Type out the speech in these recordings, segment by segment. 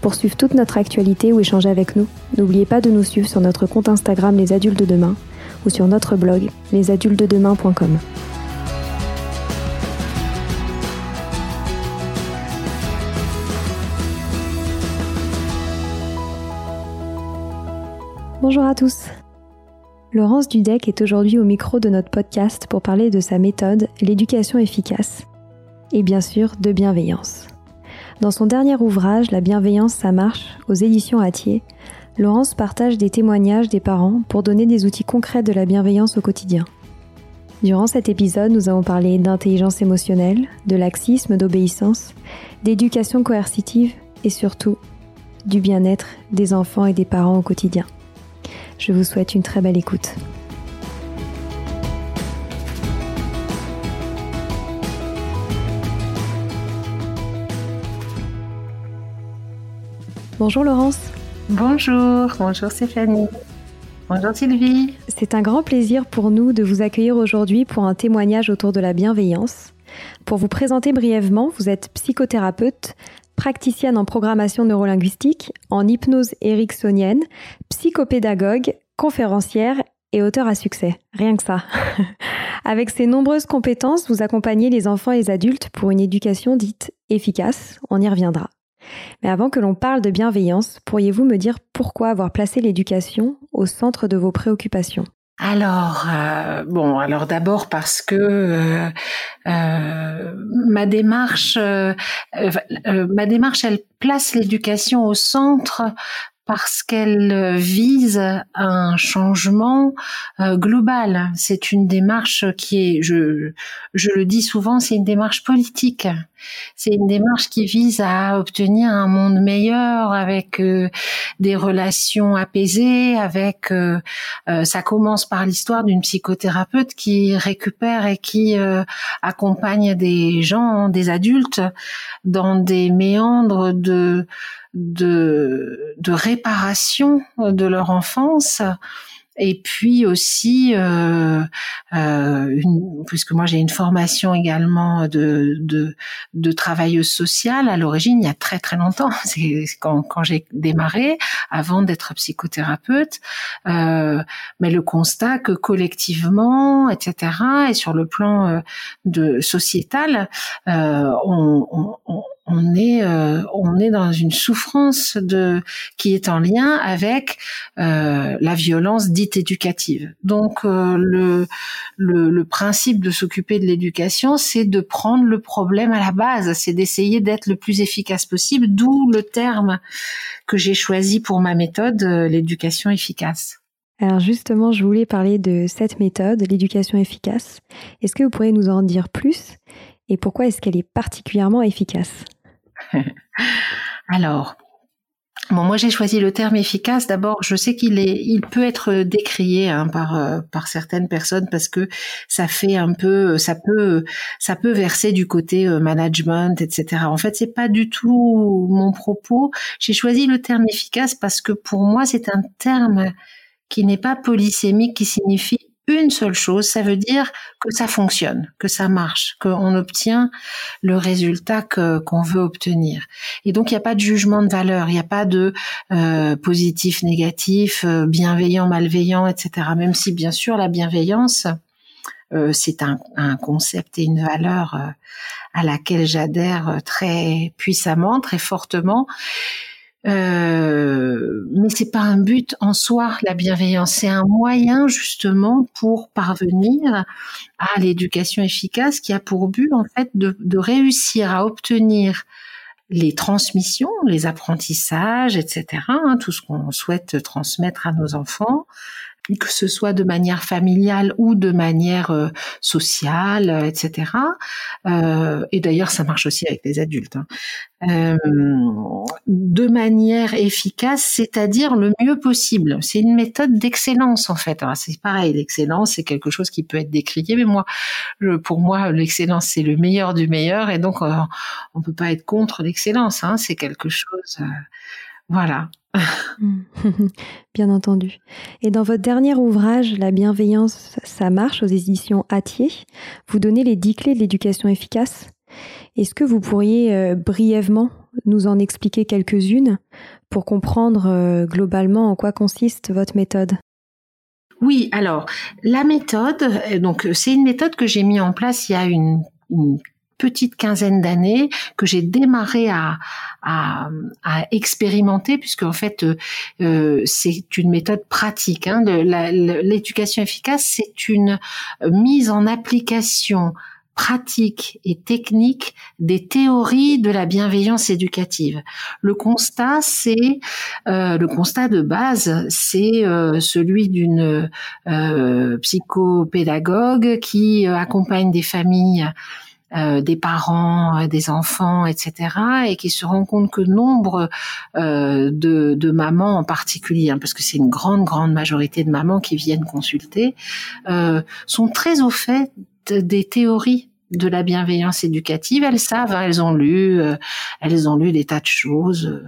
Pour suivre toute notre actualité ou échanger avec nous, n'oubliez pas de nous suivre sur notre compte Instagram Les Adultes de Demain ou sur notre blog lesadultesdedemain.com. Bonjour à tous. Laurence Dudek est aujourd'hui au micro de notre podcast pour parler de sa méthode, l'éducation efficace, et bien sûr de bienveillance. Dans son dernier ouvrage, La bienveillance, ça marche, aux éditions Atier, Laurence partage des témoignages des parents pour donner des outils concrets de la bienveillance au quotidien. Durant cet épisode, nous avons parlé d'intelligence émotionnelle, de laxisme, d'obéissance, d'éducation coercitive et surtout du bien-être des enfants et des parents au quotidien. Je vous souhaite une très belle écoute. Bonjour Laurence. Bonjour, bonjour Stéphanie. Bonjour Sylvie. C'est un grand plaisir pour nous de vous accueillir aujourd'hui pour un témoignage autour de la bienveillance. Pour vous présenter brièvement, vous êtes psychothérapeute, praticienne en programmation neurolinguistique, en hypnose ericksonienne, psychopédagogue, conférencière et auteur à succès. Rien que ça. Avec ces nombreuses compétences, vous accompagnez les enfants et les adultes pour une éducation dite efficace. On y reviendra. Mais avant que l'on parle de bienveillance, pourriez-vous me dire pourquoi avoir placé l'éducation au centre de vos préoccupations? Alors euh, bon, alors d'abord parce que euh, euh, ma démarche, ma démarche, elle place l'éducation au centre parce qu'elle euh, vise un changement euh, global. C'est une démarche qui est, je, je le dis souvent, c'est une démarche politique. C'est une démarche qui vise à obtenir un monde meilleur avec euh, des relations apaisées, avec ça commence par l'histoire d'une psychothérapeute qui récupère et qui accompagne des gens, des adultes dans des méandres de de, de réparation de leur enfance. Et puis aussi euh, euh, puisque moi j'ai une formation également de, de, de travailleuse sociale à l'origine il y a très très longtemps c'est quand, quand j'ai démarré avant d'être psychothérapeute euh, mais le constat que collectivement etc et sur le plan euh, de sociétal euh, on, on on est euh, on est dans une souffrance de qui est en lien avec euh, la violence dite éducative. Donc euh, le, le, le principe de s'occuper de l'éducation, c'est de prendre le problème à la base, c'est d'essayer d'être le plus efficace possible. D'où le terme que j'ai choisi pour ma méthode, l'éducation efficace. Alors justement, je voulais parler de cette méthode, l'éducation efficace. Est-ce que vous pourriez nous en dire plus? Et pourquoi est-ce qu'elle est particulièrement efficace? Alors, Bon, moi j'ai choisi le terme efficace. D'abord, je sais qu'il est, il peut être décrié hein, par euh, par certaines personnes parce que ça fait un peu, ça peut, ça peut verser du côté euh, management, etc. En fait, c'est pas du tout mon propos. J'ai choisi le terme efficace parce que pour moi c'est un terme qui n'est pas polysémique, qui signifie une seule chose, ça veut dire que ça fonctionne, que ça marche, qu'on obtient le résultat qu'on veut obtenir. Et donc il n'y a pas de jugement de valeur, il n'y a pas de euh, positif, négatif, euh, bienveillant, malveillant, etc. Même si bien sûr la bienveillance euh, c'est un, un, concept et une valeur euh, à laquelle j'adhère très puissamment, très fortement. Euh, mais c'est pas un but en soi, la bienveillance. C'est un moyen justement pour parvenir à l'éducation efficace qui a pour but en fait de, réussir à obtenir les transmissions, les apprentissages, etc. Hein, tout ce qu'on souhaite transmettre à nos enfants, que ce soit de manière familiale ou de manière euh, sociale, euh, etc. Euh, et d'ailleurs, ça marche aussi avec les adultes. Hein. Euh, de manière efficace, c'est-à-dire le mieux possible. C'est une méthode d'excellence en fait. C'est pareil, l'excellence c'est quelque chose qui peut être décrié, mais moi, pour moi, l'excellence c'est le meilleur du meilleur, et donc on peut pas être contre l'excellence. Hein. C'est quelque chose, voilà. Bien entendu. Et dans votre dernier ouvrage, La bienveillance, ça marche aux éditions Atier, vous donnez les dix clés de l'éducation efficace. Est-ce que vous pourriez euh, brièvement nous en expliquer quelques-unes pour comprendre euh, globalement en quoi consiste votre méthode? Oui, alors la méthode, euh, donc c'est une méthode que j'ai mis en place il y a une, une petite quinzaine d'années que j'ai démarré à, à, expérimenter puisque en fait euh, c'est une méthode pratique. Hein, L'éducation efficace, c'est une mise en application pratique et technique des théories de la bienveillance éducative. Le constat, c'est euh, le constat de base, c'est euh, celui d'une euh, psychopédagogue qui euh, accompagne des familles euh, des parents, euh, des enfants, etc., et qui se rend compte que nombre euh, de, de, mamans en particulier, hein, parce que c'est une grande, grande majorité de mamans qui viennent consulter, sont très au fait des théories de la bienveillance éducative, elles savent, hein, elles ont lu, elles ont lu des tas de choses,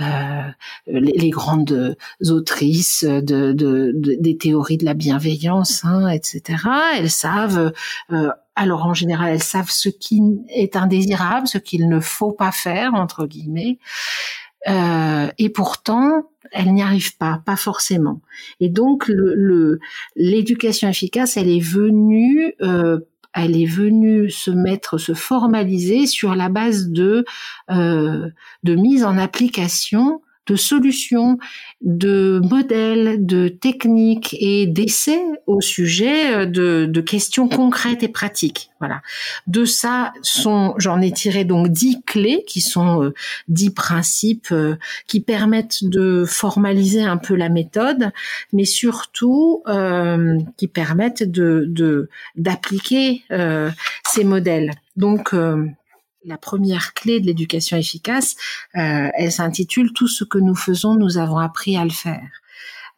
euh, les, grandes autrices de, de, des théories de la bienveillance, hein, etc. Elles savent euh, alors en général, elles savent ce qui est indésirable, ce qu'il ne faut pas faire entre guillemets, euh, et pourtant elles n'y arrivent pas, pas forcément. Et donc le l'éducation efficace, elle est venue euh, elle est venue se mettre, se formaliser sur la base de euh, de mise en application de solutions, de modèles, de techniques et d'essais au sujet euh, de, de, questions concrètes et pratiques. Voilà. De ça sont, j'en ai tiré donc dix clés qui sont euh, dix principes euh, qui permettent de formaliser un peu la méthode, mais surtout euh, qui permettent de d'appliquer ces modèles. Donc la première clé de l'éducation efficace, euh, elle s'intitule Tout ce que nous faisons, nous avons appris à le faire.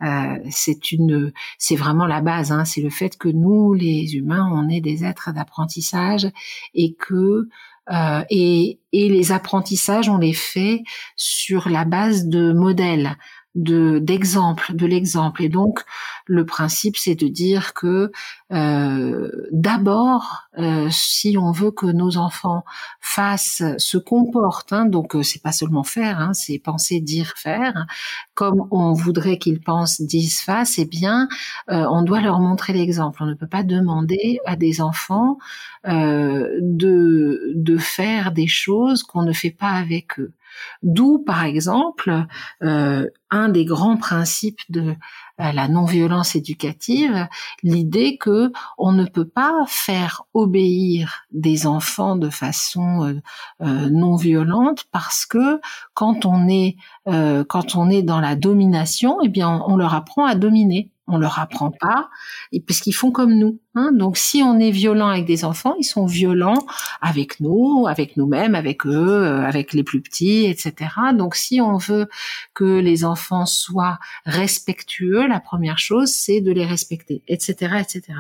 Euh, c'est vraiment la base. Hein, c'est le fait que nous, les humains, on est des êtres d'apprentissage et que euh, et les apprentissages, on les fait sur la base de modèles de d'exemple, de l'exemple. Et donc le principe, c'est de dire que euh, d'abord, euh, si on veut que nos enfants fassent, se comportent, hein, donc euh, c'est pas seulement faire, hein, c'est penser, dire, faire, comme on voudrait qu'ils pensent, disent, fassent, eh bien, on doit leur montrer l'exemple. On ne peut pas demander à des enfants de de faire des choses qu'on ne fait pas avec eux. D'où, par exemple, euh, un des grands principes de euh, la non-violence éducative, l'idée que on ne peut pas faire obéir des enfants de façon euh, non violente parce que quand on est quand on est dans la domination, eh bien on leur apprend à dominer on leur apprend pas, et parce qu'ils font comme nous. Hein. Donc si on est violent avec des enfants, ils sont violents avec nous, avec nous-mêmes, avec eux, euh, avec les plus petits, etc. Donc si on veut que les enfants soient respectueux, la première chose c'est de les respecter, etc., etc.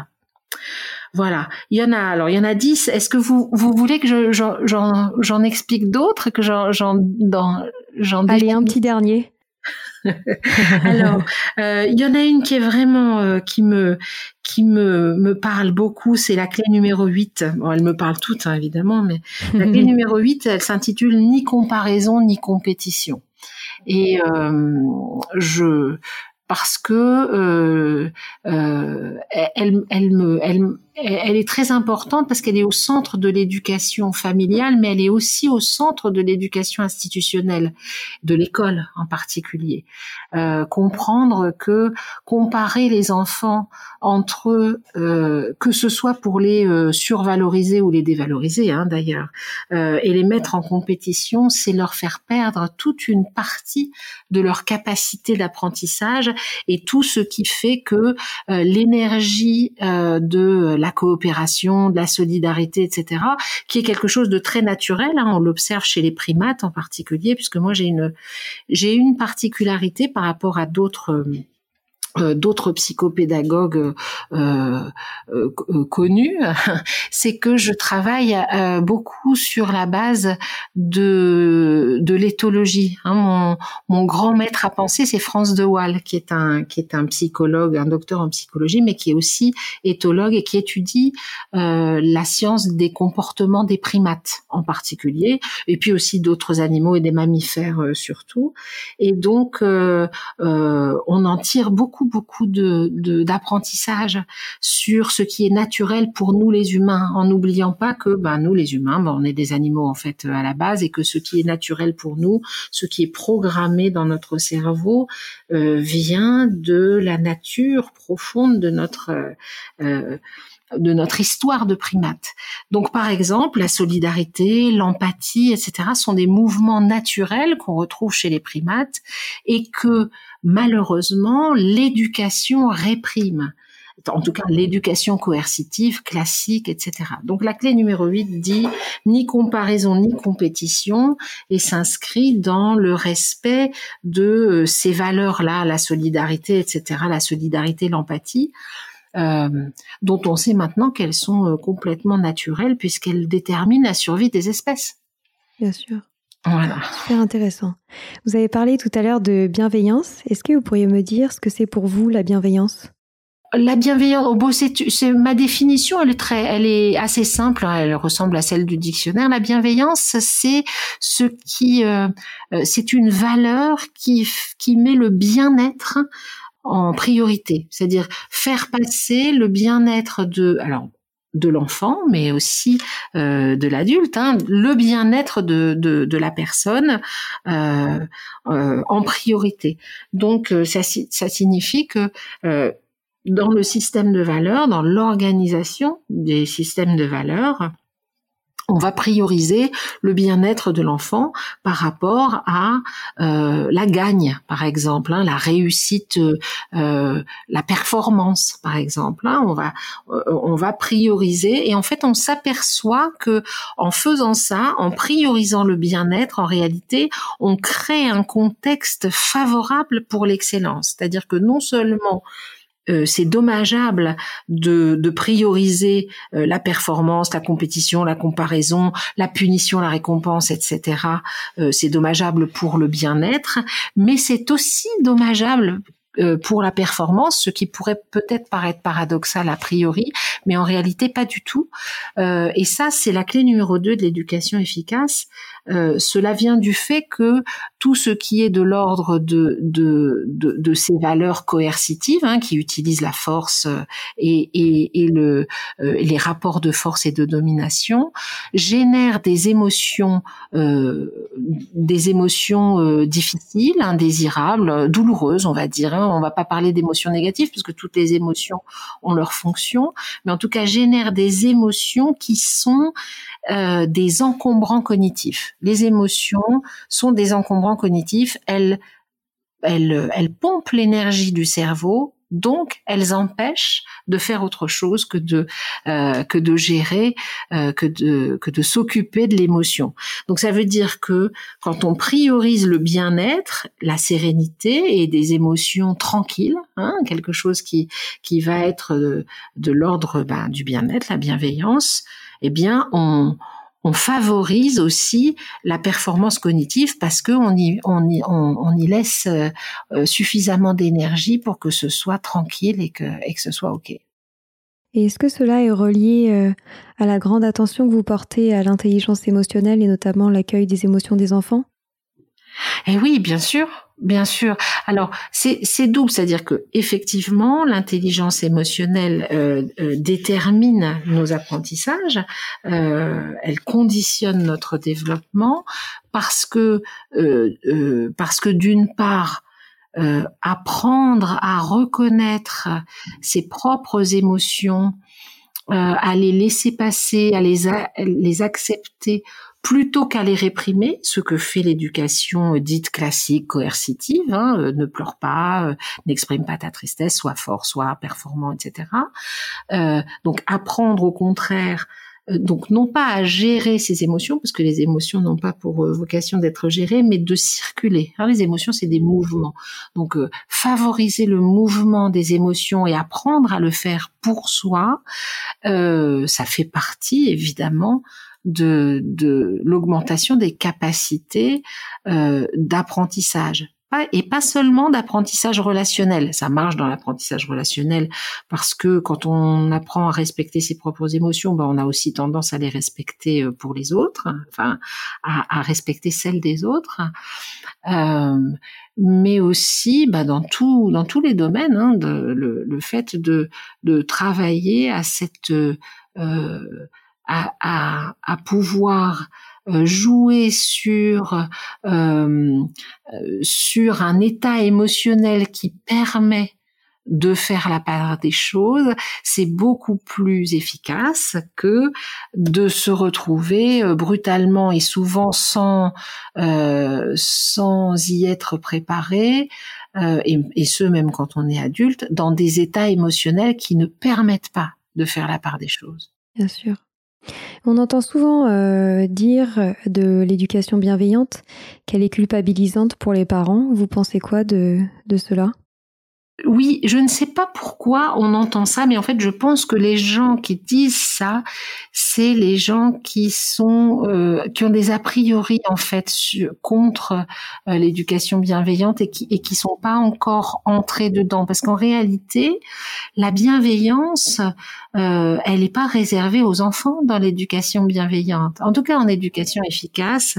Voilà. Il y en a, alors il y en a dix. Est-ce que vous, vous voulez que j'en explique d'autres, que j'en, j'en, j'en Allez, un petit dernier. Alors, euh, il y en a une qui est vraiment euh, qui me qui me me parle beaucoup, c'est la clé numéro 8. Bon, elle me parle toute hein, évidemment, mais la clé numéro 8, elle s'intitule ni comparaison ni compétition. Et euh, je parce que elle, elle me elle elle est très importante parce qu'elle est au centre de l'éducation familiale, mais elle est aussi au centre de l'éducation institutionnelle, de l'école en particulier. Euh, comprendre que comparer les enfants entre eux, euh, que ce soit pour les euh, survaloriser ou les dévaloriser hein, d'ailleurs, euh, et les mettre en compétition, c'est leur faire perdre toute une partie de leur capacité d'apprentissage et tout ce qui fait que l'énergie de la coopération, de la solidarité, etc., qui est quelque chose de très naturel. Hein, on l'observe chez les primates en particulier, puisque moi j'ai une j'ai une particularité par rapport à d'autres euh, d'autres psychopédagogues euh, euh, connus, c'est que je travaille beaucoup sur la base de de l'éthologie. Hein. mon, mon grand maître à penser, c'est France de Waal, qui est un qui est un psychologue, un docteur en psychologie, mais qui est aussi éthologue et qui étudie la science des comportements des primates en particulier, et puis aussi d'autres animaux et des mammifères surtout. Et donc, on en tire beaucoup beaucoup, de d'apprentissage sur ce qui est naturel pour nous les humains, en n'oubliant pas que ben, nous les humains, ben, on est des animaux en fait à la base et que ce qui est naturel pour nous, ce qui est programmé dans notre cerveau, euh, vient de la nature profonde de notre euh, de notre histoire de primate. Donc, par exemple, la solidarité, l'empathie, etc., sont des mouvements naturels qu'on retrouve chez les primates et que malheureusement l'éducation réprime en tout cas l'éducation coercitive classique, etc. Donc la clé numéro 8 dit ni comparaison ni compétition et s'inscrit dans le respect de euh, ces valeurs-là, la solidarité, etc., la solidarité, l'empathie. Euh, dont on sait maintenant qu'elles sont euh, complètement naturelles puisqu'elles déterminent la survie des espèces. Bien sûr. Voilà. Super intéressant. Vous avez parlé tout à l'heure de bienveillance. Est-ce que vous pourriez me dire ce que c'est pour vous la bienveillance? La bienveillance, oh, c'est ma définition, elle est très, elle est assez simple, hein, elle ressemble à celle du dictionnaire. La bienveillance, c'est ce qui, euh, c'est une valeur qui qui met le bien-être en priorité, c'est-à-dire faire passer le bien-être de, alors de l'enfant, mais aussi euh, de l'adulte, hein, le bien-être de, de, la personne euh, euh, en priorité. Donc ça, ça signifie que dans le système de valeurs, dans l'organisation des systèmes de valeurs, on va prioriser le bien-être de l'enfant par rapport à euh, la gagne, par exemple, hein, la réussite, euh, la performance, par exemple. Hein, on va euh, on va prioriser et en fait on s'aperçoit que en faisant ça, en priorisant le bien-être, en réalité, on crée un contexte favorable pour l'excellence. C'est-à-dire que non seulement euh, c'est dommageable de, de prioriser euh, la performance, la compétition, la comparaison, la punition, la récompense, etc. Euh, c'est dommageable pour le bien-être, mais c'est aussi dommageable pour la performance, ce qui pourrait peut-être paraître paradoxal a priori, mais en réalité pas du tout. et ça, c'est la clé numéro 2 de l'éducation efficace, euh, cela vient du fait que tout ce qui est de l'ordre de, de, ces valeurs coercitives, hein, qui utilisent la force euh, et, et, et le, euh, les rapports de force et de domination, génère des émotions, difficiles, indésirables, douloureuses, on va dire. Hein. On va pas parler d'émotions négatives puisque toutes les émotions ont leur fonction, mais en tout cas génère des émotions qui sont euh, des encombrants cognitifs. Les émotions sont des encombrants cognitifs. Elles, elles, elles pompent l'énergie du cerveau donc, elles empêchent de faire autre chose que de euh, que de gérer, euh, que de que de s'occuper de l'émotion. Donc, ça veut dire que quand on priorise le bien-être, la sérénité et des émotions tranquilles, hein, quelque chose qui qui va être de, de l'ordre ben, du bien-être, la bienveillance, eh bien, on, on favorise aussi la performance cognitive parce qu'on y, on y, on, y laisse euh, euh, suffisamment d'énergie pour que ce soit tranquille et que, et que ce soit OK. Et est-ce que cela est relié euh, à la grande attention que vous portez à l'intelligence émotionnelle et notamment l'accueil des émotions des enfants? Eh oui, bien sûr. Bien sûr. Alors c'est double, c'est-à-dire que effectivement l'intelligence émotionnelle euh, euh, détermine nos apprentissages, euh, elle conditionne notre développement parce que parce que d'une part apprendre à reconnaître ses propres émotions, à les laisser passer, à les accepter plutôt qu'à les réprimer, ce que fait l'éducation dite classique, coercitive, hein, euh, ne pleure pas, euh, n'exprime pas ta tristesse, sois fort, sois performant, etc. Euh, donc apprendre au contraire, donc non pas à gérer ses émotions, parce que les émotions n'ont pas pour vocation d'être gérées, mais de circuler. Alors, les émotions, c'est des mouvements. Donc favoriser le mouvement des émotions et apprendre à le faire pour soi, ça fait partie évidemment de, de l'augmentation des capacités euh, d'apprentissage et pas seulement d'apprentissage relationnel. Ça marche dans l'apprentissage relationnel parce que quand on apprend à respecter ses propres émotions, ben on a aussi tendance à les respecter euh, pour les autres, enfin à, à respecter celles des autres. Euh, mais aussi bah, dans tout dans tous les domaines, hein, de, le, le, fait de de travailler à cette euh, à, à, à pouvoir euh, jouer sur euh, sur un état émotionnel qui permet de faire la part des choses, c'est beaucoup plus efficace que de se retrouver euh, brutalement et souvent sans euh, sans y être préparé, euh, et, et ce même quand on est adulte, dans des états émotionnels qui ne permettent pas de faire la part des choses. Bien sûr. On entend souvent euh, dire de l'éducation bienveillante qu'elle est culpabilisante pour les parents. Vous pensez quoi de, de cela? Oui, je ne sais pas pourquoi on entend ça, mais en fait, je pense que les gens qui disent ça, c'est les gens qui sont euh, qui ont des a priori en fait contre euh, l'éducation bienveillante et qui et qui sont pas encore entrés dedans, parce qu'en réalité, la bienveillance, euh, elle n'est pas réservée aux enfants dans l'éducation bienveillante. En tout cas, en éducation efficace,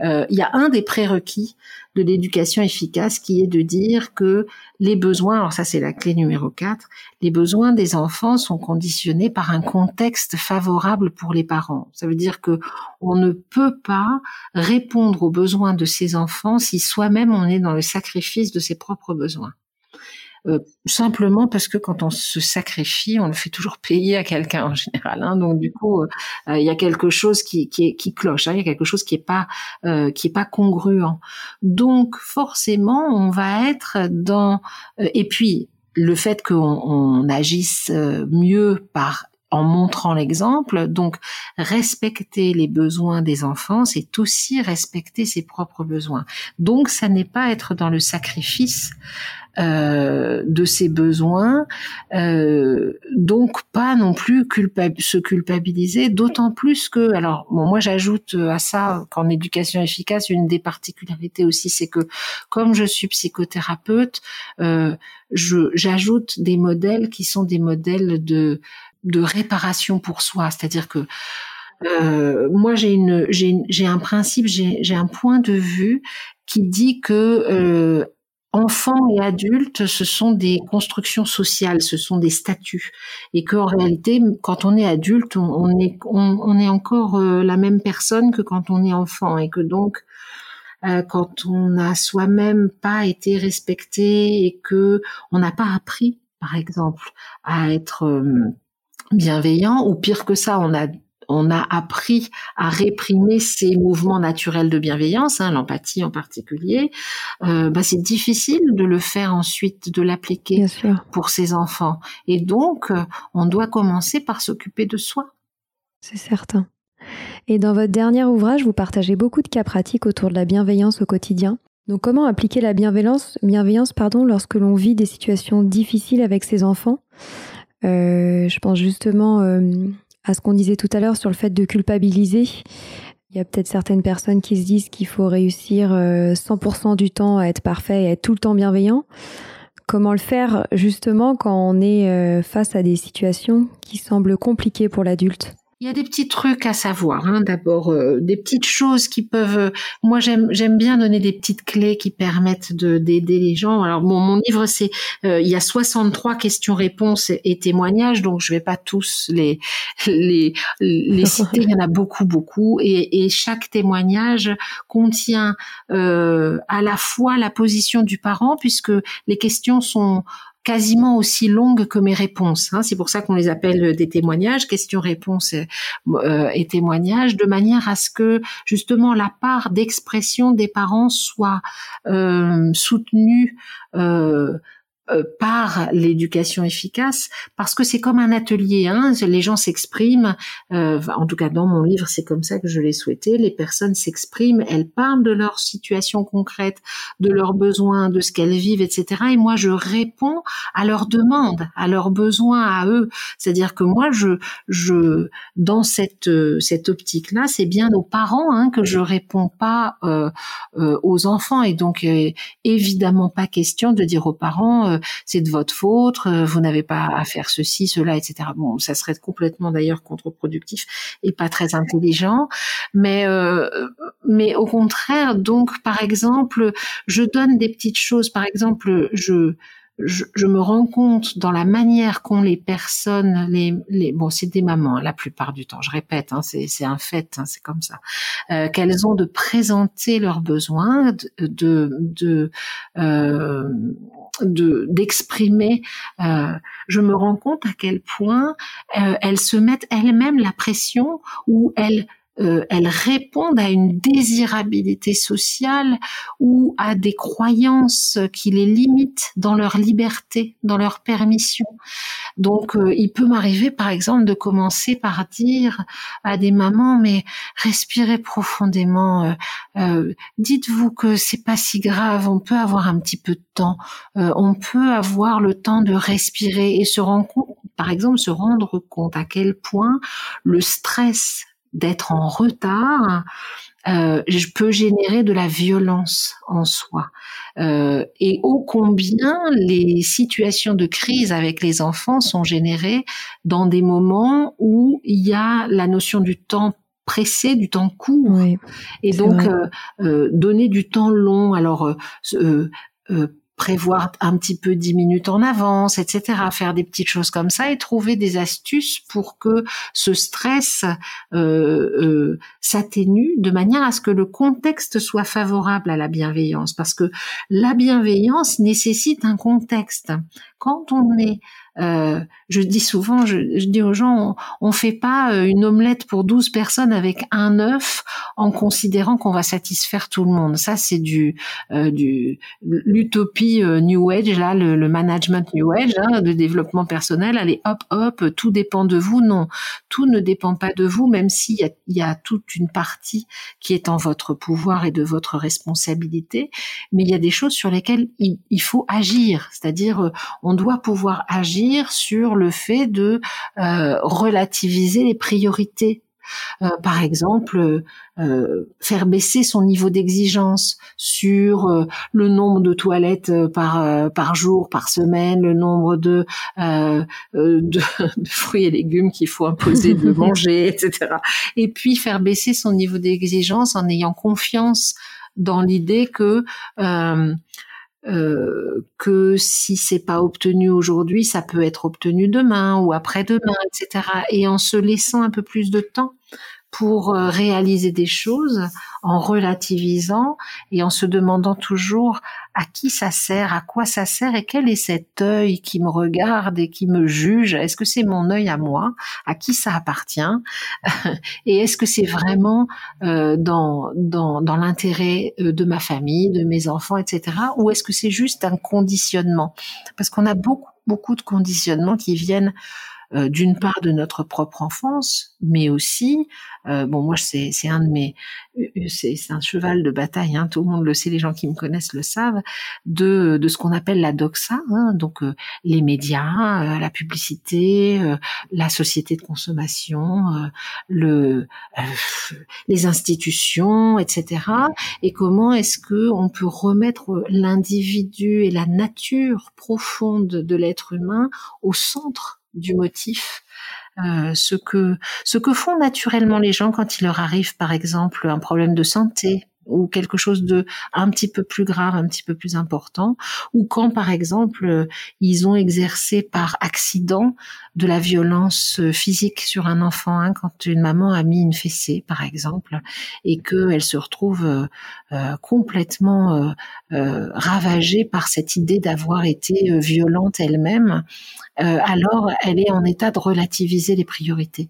il y a un des prérequis de l'éducation efficace qui est de dire que les besoins, alors ça c'est la clé numéro 4, les besoins des enfants sont conditionnés par un contexte favorable pour les parents. Ça veut dire que on ne peut pas répondre aux besoins de ses enfants si soi-même on est dans le sacrifice de ses propres besoins. Euh, simplement parce que quand on se sacrifie, on le fait toujours payer à quelqu'un en général. Hein. Donc du coup, euh, euh, il y a quelque chose qui, qui, qui cloche. Hein. Il y a quelque chose qui est pas qui est pas congruent. Donc forcément, on va être dans et puis le fait qu'on on agisse mieux par en montrant l'exemple. Donc, respecter les besoins des enfants, c'est aussi respecter ses propres besoins. Donc, ça n'est pas être dans le sacrifice euh, de ses besoins, euh, donc pas non plus se culpabiliser, d'autant plus que, alors bon, moi j'ajoute à ça qu'en éducation efficace, une des particularités aussi, c'est que comme je suis psychothérapeute, euh, j'ajoute des modèles qui sont des modèles de de réparation pour soi, c'est-à-dire que euh, moi j'ai une j'ai un principe j'ai un point de vue qui dit que euh, enfants et adultes, ce sont des constructions sociales, ce sont des statuts, et qu'en réalité, quand on est adulte, on, est on, est encore euh, la même personne que quand on est enfant, et que donc euh, quand on n'a soi-même pas été respecté et que on n'a pas appris, par exemple, à être euh, bienveillant, ou pire que ça, on a on a appris à réprimer ces mouvements naturels de bienveillance, hein, l'empathie en particulier, euh, bah, c'est difficile de le faire ensuite, de l'appliquer pour ses enfants. Et donc, euh, on doit commencer par s'occuper de soi. C'est certain. Et dans votre dernier ouvrage, vous partagez beaucoup de cas pratiques autour de la bienveillance au quotidien. Donc, comment appliquer la bienveillance, bienveillance pardon, lorsque l'on vit des situations difficiles avec ses enfants? Euh, je pense justement euh, à ce qu'on disait tout à l'heure sur le fait de culpabiliser. Il y a peut-être certaines personnes qui se disent qu'il faut réussir 100% euh, du temps à être parfait et être tout le temps bienveillant. Comment le faire justement quand on est face à des situations qui semblent compliquées pour l'adulte? Il y a des petits trucs à savoir. Hein. D'abord, euh, des petites choses qui peuvent. Euh, moi, j'aime bien donner des petites clés qui permettent de d'aider les gens. Alors, mon mon livre, c'est euh, il y a 63 questions-réponses et, témoignages, donc je vais pas tous les les les citer. Il y en a beaucoup beaucoup, et, et chaque témoignage contient à la fois la position du parent, puisque les questions sont quasiment aussi longues que mes réponses. Hein. C'est pour ça qu'on les appelle des témoignages, questions-réponses euh, et témoignages, de manière à ce que justement la part d'expression des parents soit euh, soutenue. Euh, euh, par l'éducation efficace, parce que c'est comme un atelier. Hein, les gens s'expriment. Euh, en tout cas, dans mon livre, c'est comme ça que je l'ai souhaité. Les personnes s'expriment, elles parlent de leur situation concrète, de leurs besoins, de ce qu'elles vivent, etc. Et moi, je réponds à leurs demandes, à leurs besoins, à eux. C'est-à-dire que moi, je, je, dans cette cette optique-là, c'est bien aux parents hein, que je réponds pas euh, euh aux enfants. Et donc, évidemment, pas question de dire aux parents euh, c'est de votre faute, euh, vous n'avez pas à faire ceci, cela, etc. Bon, ça serait complètement d'ailleurs contre-productif et pas très intelligent. Mais euh, mais au contraire, donc par exemple, je donne des petites choses. Par exemple, je je, me rends compte dans la manière qu'ont les personnes, les, les bon, c'est des mamans hein, la plupart du temps, je répète, hein, c'est un fait, hein, c'est comme ça, euh, qu'elles ont de présenter leurs besoins, de de euh, de d'exprimer. Euh, je me rends compte à quel point euh, elles se mettent elles-mêmes la pression ou elles euh, elles répondent à une désirabilité sociale ou à des croyances qui les limitent dans leur liberté, dans leur permission. Donc, euh, il peut m'arriver, par exemple, de commencer par dire à des mamans, mais respirez profondément. Euh, euh Dites-vous que c'est pas si grave. On peut avoir un petit peu de temps. on peut avoir le temps de respirer et se rendre compte, par exemple, se rendre compte à quel point le stress d'être en retard, euh, je peux générer de la violence en soi. Euh, et ô combien les situations de crise avec les enfants sont générées dans des moments où il y a la notion du temps pressé, du temps court. et donc, euh, euh, donner du temps long. Alors, euh, prévoir un petit peu dix minutes en avance, etc. Faire des petites choses comme ça et trouver des astuces pour que ce stress euh, euh, s'atténue de manière à ce que le contexte soit favorable à la bienveillance. Parce que la bienveillance nécessite un contexte. Quand on est euh, je dis souvent, je, dis aux gens, on, fait pas euh, une omelette pour 12 personnes avec un œuf en considérant qu'on va satisfaire tout le monde. Ça, c'est du, euh, du l'utopie New Age, là, le, management New Age, hein, de développement personnel. Allez, hop, hop, tout dépend de vous. Non, tout ne dépend pas de vous, même s'il y a, y a toute une partie qui est en votre pouvoir et de votre responsabilité. Mais il y a des choses sur lesquelles il, il faut agir. C'est-à-dire, on doit pouvoir agir sur le fait de euh, relativiser les priorités. Euh, par exemple, euh, faire baisser son niveau d'exigence sur le nombre de toilettes par par jour, par semaine, le nombre de, de, fruits et légumes qu'il faut imposer de manger, etc. Et puis faire baisser son niveau d'exigence en ayant confiance dans l'idée que euh, que si c'est pas obtenu aujourd'hui, ça peut être obtenu demain ou après-demain, etc. Et en se laissant un peu plus de temps pour euh, réaliser des choses en relativisant et en se demandant toujours à qui ça sert, à quoi ça sert et quel est cet œil qui me regarde et qui me juge. Est-ce que c'est mon œil à moi? À qui ça appartient? Et est-ce que c'est vraiment euh, dans, dans, dans l'intérêt euh, de ma famille, de mes enfants, etc. Ou est-ce que c'est juste un conditionnement? Parce qu'on a beaucoup, beaucoup de conditionnements qui viennent euh, d'une part de notre propre enfance, mais aussi, euh, bon moi c'est un de mes, euh, c'est un cheval de bataille, hein, tout le monde le sait, les gens qui me connaissent le savent, de de ce qu'on appelle la doxa, hein, donc les médias, la publicité, la société de consommation, le les institutions, etc. Et comment est-ce que on peut remettre l'individu et la nature profonde de l'être humain au centre du motif ce que ce que font naturellement les gens quand il leur arrive, par exemple, un problème de santé ou quelque chose de un petit peu plus grave, un petit peu plus important, ou quand par exemple ils ont exercé par accident de la violence physique sur un enfant, hein, quand une maman a mis une fessée par exemple, et qu'elle se retrouve euh, euh, complètement euh, euh, ravagée par cette idée d'avoir été violente elle-même, alors elle est en état de relativiser les priorités.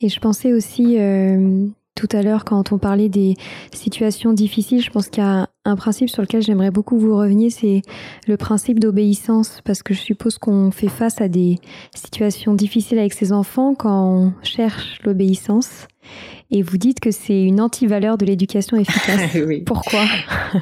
Et je pensais aussi tout à l'heure quand on parlait des situations difficiles, je pense qu'il y a un principe sur lequel j'aimerais beaucoup vous revenir, c'est le principe d'obéissance, parce que je suppose qu'on fait face à des situations difficiles avec ses enfants quand on cherche l'obéissance. Et vous dites que c'est une anti-valeur de l'éducation efficace. Pourquoi?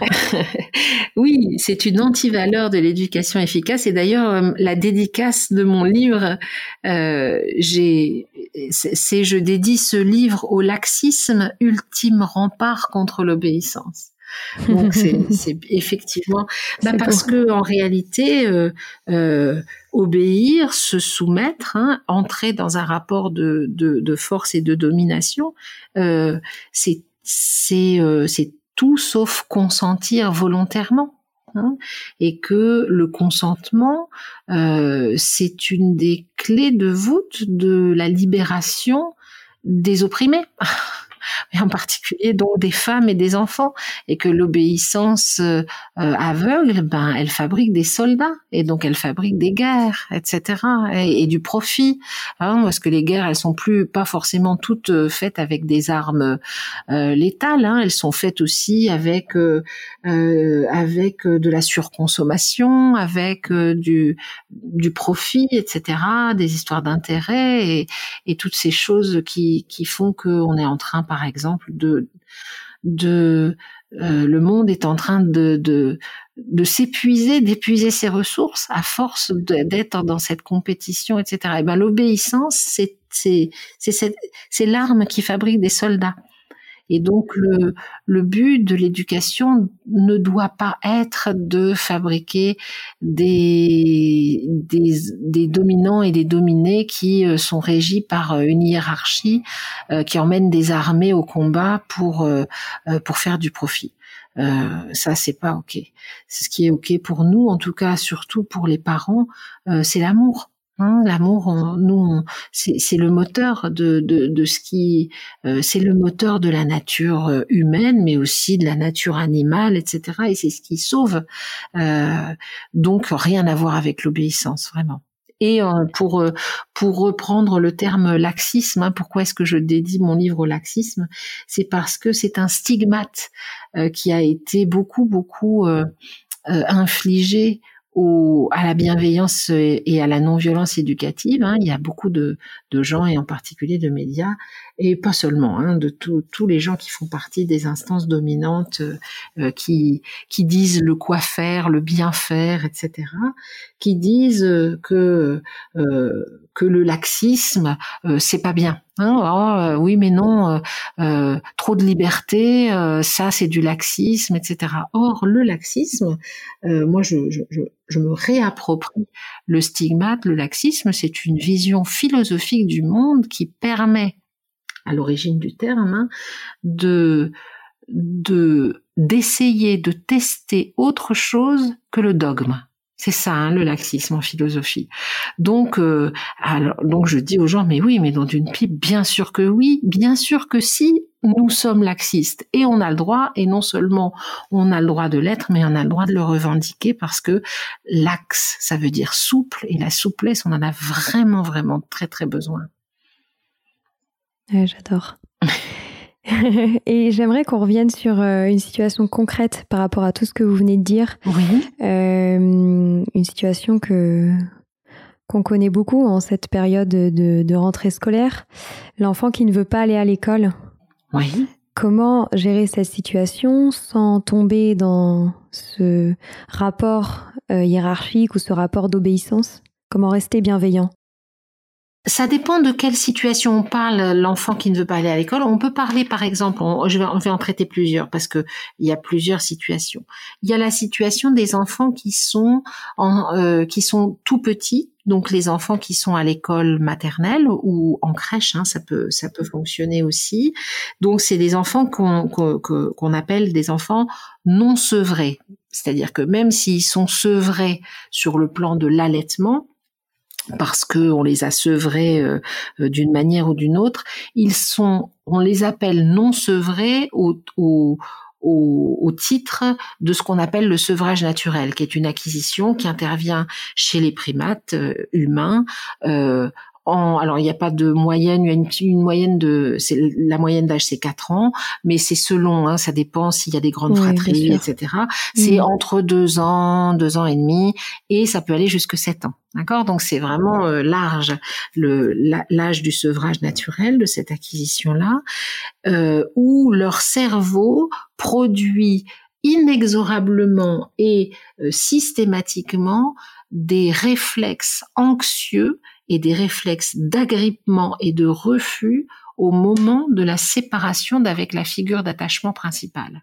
Oui, c'est une anti-valeur de l'éducation efficace. Et d'ailleurs, euh, la dédicace de mon livre, euh, j'ai, c'est je dédie ce livre au laxisme, ultime rempart contre l'obéissance. Donc c'est effectivement bah parce que en réalité euh, euh, obéir, se soumettre, hein, entrer dans un rapport de, de, de, force et de domination, euh, c'est tout sauf consentir volontairement. Hein, et que le consentement, c'est une des clés de voûte de la libération des opprimés. mais en particulier donc des femmes et des enfants, et que l'obéissance euh, aveugle, ben elle fabrique des soldats et donc elle fabrique des guerres, etc. et, du profit, hein, parce que les guerres elles sont plus pas forcément toutes euh, faites avec des armes euh, létales, hein, elles sont faites aussi avec euh, avec de la surconsommation, avec du du profit, etc. Des histoires d'intérêt et, et toutes ces choses qui qui font qu'on est en train par exemple euh, le monde est en train de, s'épuiser, d'épuiser ses ressources à force d'être dans cette compétition, etc. Et ben l'obéissance, c'est c'est c'est l'arme qui fabrique des soldats. Et donc le, but de l'éducation ne doit pas être de fabriquer des, dominants et des dominés qui euh, sont régis par euh, une hiérarchie euh, qui emmène des armées au combat pour, pour faire du profit. Euh, ça c'est pas ok. Ce qui est ok pour nous, en tout cas surtout pour les parents, c'est l'amour. Hein, L'amour, nous, c'est le moteur de, de, de ce qui, euh, c'est le moteur de la nature euh, humaine, mais aussi de la nature animale, etc. Et c'est ce qui sauve. Euh, donc rien à voir avec l'obéissance, vraiment. Et euh, pour pour reprendre le terme laxisme, hein, pourquoi est-ce que je dédie mon livre au laxisme? C'est parce que c'est un stigmate qui a été beaucoup beaucoup infligé à la bienveillance et à la non-violence éducative. Hein. Il y a beaucoup de, de, gens, et en particulier de médias, et pas seulement, hein, de tous les gens qui font partie des instances dominantes, euh, qui, qui disent le quoi faire, le bien faire, etc., qui disent que euh, que le laxisme euh, c'est pas bien. Hein, oh, euh, oui, mais non, euh, trop de liberté, ça c'est du laxisme, etc. Or, le laxisme, moi je, je, je, me réapproprie le stigmate. Le laxisme, c'est une vision philosophique du monde qui permet, à l'origine du terme, hein, de de d'essayer de tester autre chose que le dogme. C'est ça, hein, le laxisme en philosophie. Donc, euh, alors, donc je dis aux gens, mais oui, mais dans une pipe, bien sûr que oui, bien sûr que si, nous sommes laxistes et on a le droit, et non seulement on a le droit de l'être, mais on a le droit de le revendiquer parce que l'axe, ça veut dire souple, et la souplesse, on en a vraiment, vraiment très, très besoin. J'adore. Et j'aimerais qu'on revienne sur euh, une situation concrète par rapport à tout ce que vous venez de dire. Oui. Euh, une situation que qu'on connaît beaucoup en cette période de, de rentrée scolaire. L'enfant qui ne veut pas aller à l'école. Oui. Comment gérer cette situation sans tomber dans ce rapport euh, hiérarchique ou ce rapport d'obéissance? Comment rester bienveillant? Ça dépend de quelle situation on parle, l'enfant qui ne veut pas aller à l'école. On peut parler, par exemple, on, je vais, va en traiter plusieurs parce que il y a plusieurs situations. Il y a la situation des enfants qui sont en, euh, qui sont tout petits, donc les enfants qui sont à l'école maternelle ou en crèche, hein, ça peut ça peut fonctionner aussi. Donc c'est des enfants qu'on qu'on appelle des enfants non sevrés, c'est-à-dire que même s'ils sont sevrés sur le plan de l'allaitement, parce que on les a sevrés euh, euh, d'une manière ou d'une autre, ils sont, on les appelle non sevrés au, au, au, titre de ce qu'on appelle le sevrage naturel, qui est une acquisition qui intervient chez les primates euh, humains alors il n'y a pas de moyenne, il y a une, moyenne de, c'est la moyenne d'âge c'est 4 ans, mais c'est selon, hein, ça dépend s'il y a des grandes fratries, etc. C'est mm. entre 2 ans, 2 ans et demi, et ça peut aller jusque 7 ans. D'accord? Donc c'est vraiment euh, large le l'âge du sevrage naturel de cette acquisition-là, euh, où leur cerveau produit inexorablement et euh, systématiquement des réflexes anxieux et des réflexes d'agrippement et de refus au moment de la séparation d'avec la figure d'attachement principale.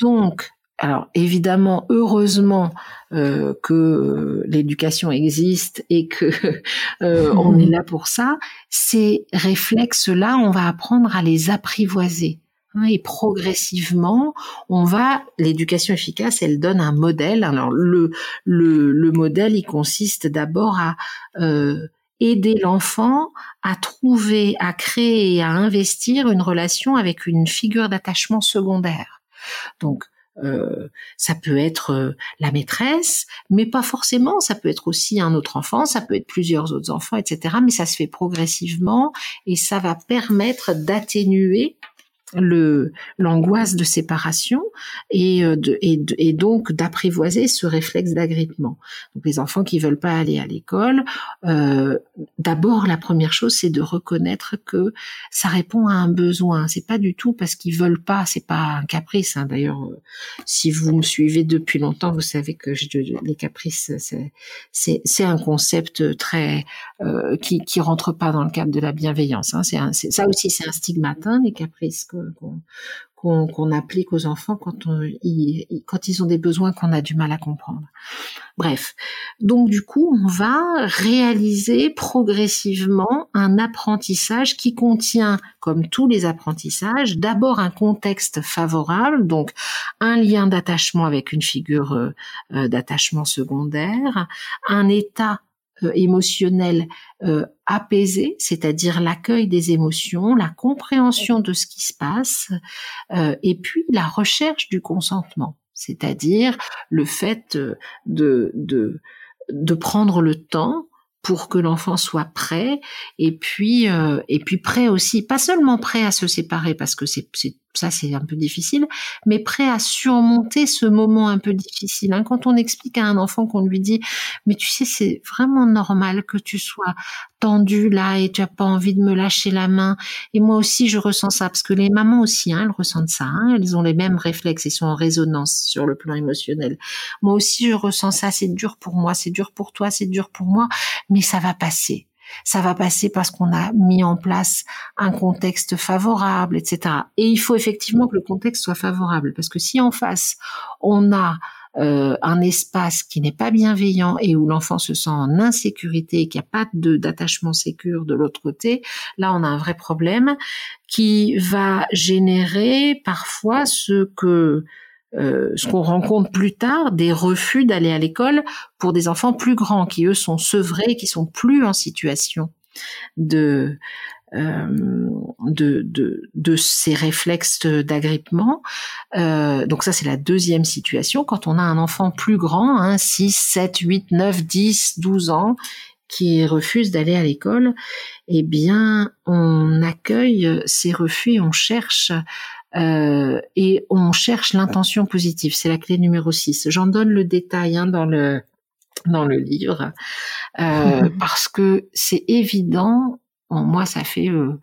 Donc, alors évidemment, heureusement euh, que l'éducation existe et que euh, on est là pour ça. Ces réflexes-là, on va apprendre à les apprivoiser. Hein, et progressivement, on va, l'éducation efficace, elle donne un modèle. Alors le le, le modèle, il consiste d'abord à euh, aider l'enfant à trouver, à créer et à investir une relation avec une figure d'attachement secondaire. Donc euh, ça peut être euh, la maîtresse, mais pas forcément. Ça peut être aussi un autre enfant, ça peut être plusieurs autres enfants, etc. Mais ça se fait progressivement et ça va permettre d'atténuer le l'angoisse de séparation et, euh, de, et, et donc d'apprivoiser ce réflexe d'agrippement. Donc les enfants qui veulent pas aller à l'école, euh, d'abord la première chose c'est de reconnaître que ça répond à un besoin. C'est pas du tout parce qu'ils veulent pas, c'est pas un caprice. Hein. D'ailleurs, euh, si vous me suivez depuis longtemps, vous savez que je, les caprices c'est c'est un concept très euh, qui qui rentre pas dans le cadre de la bienveillance. Hein. C'est ça aussi c'est un stigmate hein, les caprices qu'on applique aux enfants quand, ils, ont des besoins qu'on a du mal à comprendre. Bref, donc du coup, on va réaliser progressivement un apprentissage qui contient, comme tous les apprentissages, d'abord un contexte favorable, donc un lien d'attachement avec une figure euh, euh, d'attachement secondaire, un état euh, émotionnel euh, apaisé, c'est-à-dire l'accueil des émotions, la compréhension de ce qui se passe, euh, et puis la recherche du consentement, c'est-à-dire le fait de, de, de prendre le temps pour que l'enfant soit prêt et puis et puis prêt aussi pas seulement prêt à se séparer parce que c'est ça c'est un peu difficile, mais prêt à surmonter ce moment un peu difficile. Hein. Quand on explique à un enfant qu'on lui dit, mais tu sais, c'est vraiment normal que tu sois tendu là et tu as pas envie de me lâcher la main. Et moi aussi, je ressens ça parce que les mamans aussi, hein, elles ressentent ça. Hein. elles ont les mêmes réflexes, elles sont en résonance sur le plan émotionnel. Moi aussi, je ressens ça. C'est dur pour moi, c'est dur pour toi, c'est dur pour moi, mais ça va passer ça va passer parce qu'on a mis en place un contexte favorable, etc. Et il faut effectivement que le contexte soit favorable, parce que si en face, on a euh, un espace qui n'est pas bienveillant et où l'enfant se sent en insécurité, qu'il n'y a pas d'attachement sécure de l'autre côté, là on a un vrai problème qui va générer parfois ce que euh, ce qu'on rencontre plus tard, des refus d'aller à l'école pour des enfants plus grands qui eux sont sevrés, qui sont plus en situation de euh, de, de, de, ces réflexes d'agrippement. Euh, donc ça, c'est la deuxième situation. Quand on a un enfant plus grand, hein, 6, 7, 8, 9, 10, 12 ans, qui refuse d'aller à l'école, eh bien, on accueille ces refus on cherche euh, et on cherche l'intention positive. C'est la clé numéro 6. J'en donne le détail hein, dans le dans le livre euh, parce que c'est évident. moi, ça fait euh,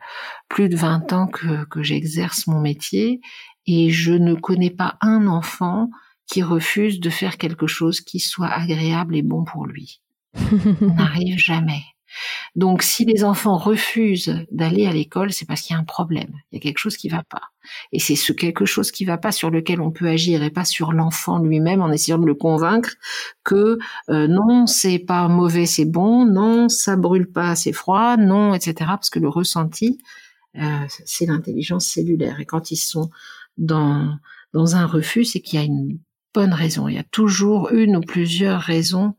plus de 20 ans que, que j'exerce mon métier et je ne connais pas un enfant qui refuse de faire quelque chose qui soit agréable et bon pour lui. n'arrive jamais. Donc, si les enfants refusent d'aller à l'école, c'est parce qu'il y a un problème. Il y a quelque chose qui va pas. Et c'est ce quelque chose qui va pas sur lequel on peut agir et pas sur l'enfant lui-même en essayant de le convaincre que euh, non, c'est pas mauvais, c'est bon, non, ça brûle pas, c'est froid, non, etc. Parce que le ressenti, euh, c'est l'intelligence cellulaire. Et quand ils sont dans dans un refus, c'est qu'il y a une Il y a toujours une ou plusieurs raisons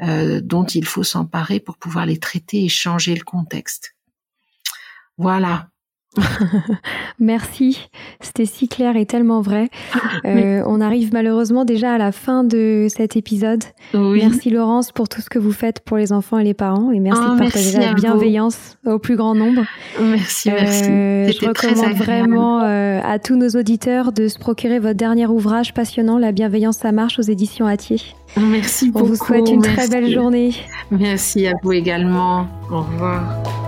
euh, dont il faut s'emparer pour pouvoir les traiter et changer le contexte. Voilà. Merci, c'était si clair et tellement vrai. Euh, on arrive malheureusement déjà à la fin de cet épisode. Merci Laurence pour tout ce que vous faites pour les enfants et les parents et merci ah, de partager la bienveillance au plus grand nombre. Merci, merci. Euh, je recommande vraiment euh, à tous nos auditeurs de se procurer votre dernier ouvrage passionnant, La bienveillance ça marche aux éditions Atier. Merci beaucoup. On vous souhaite une très belle journée. Merci à vous également. Au revoir.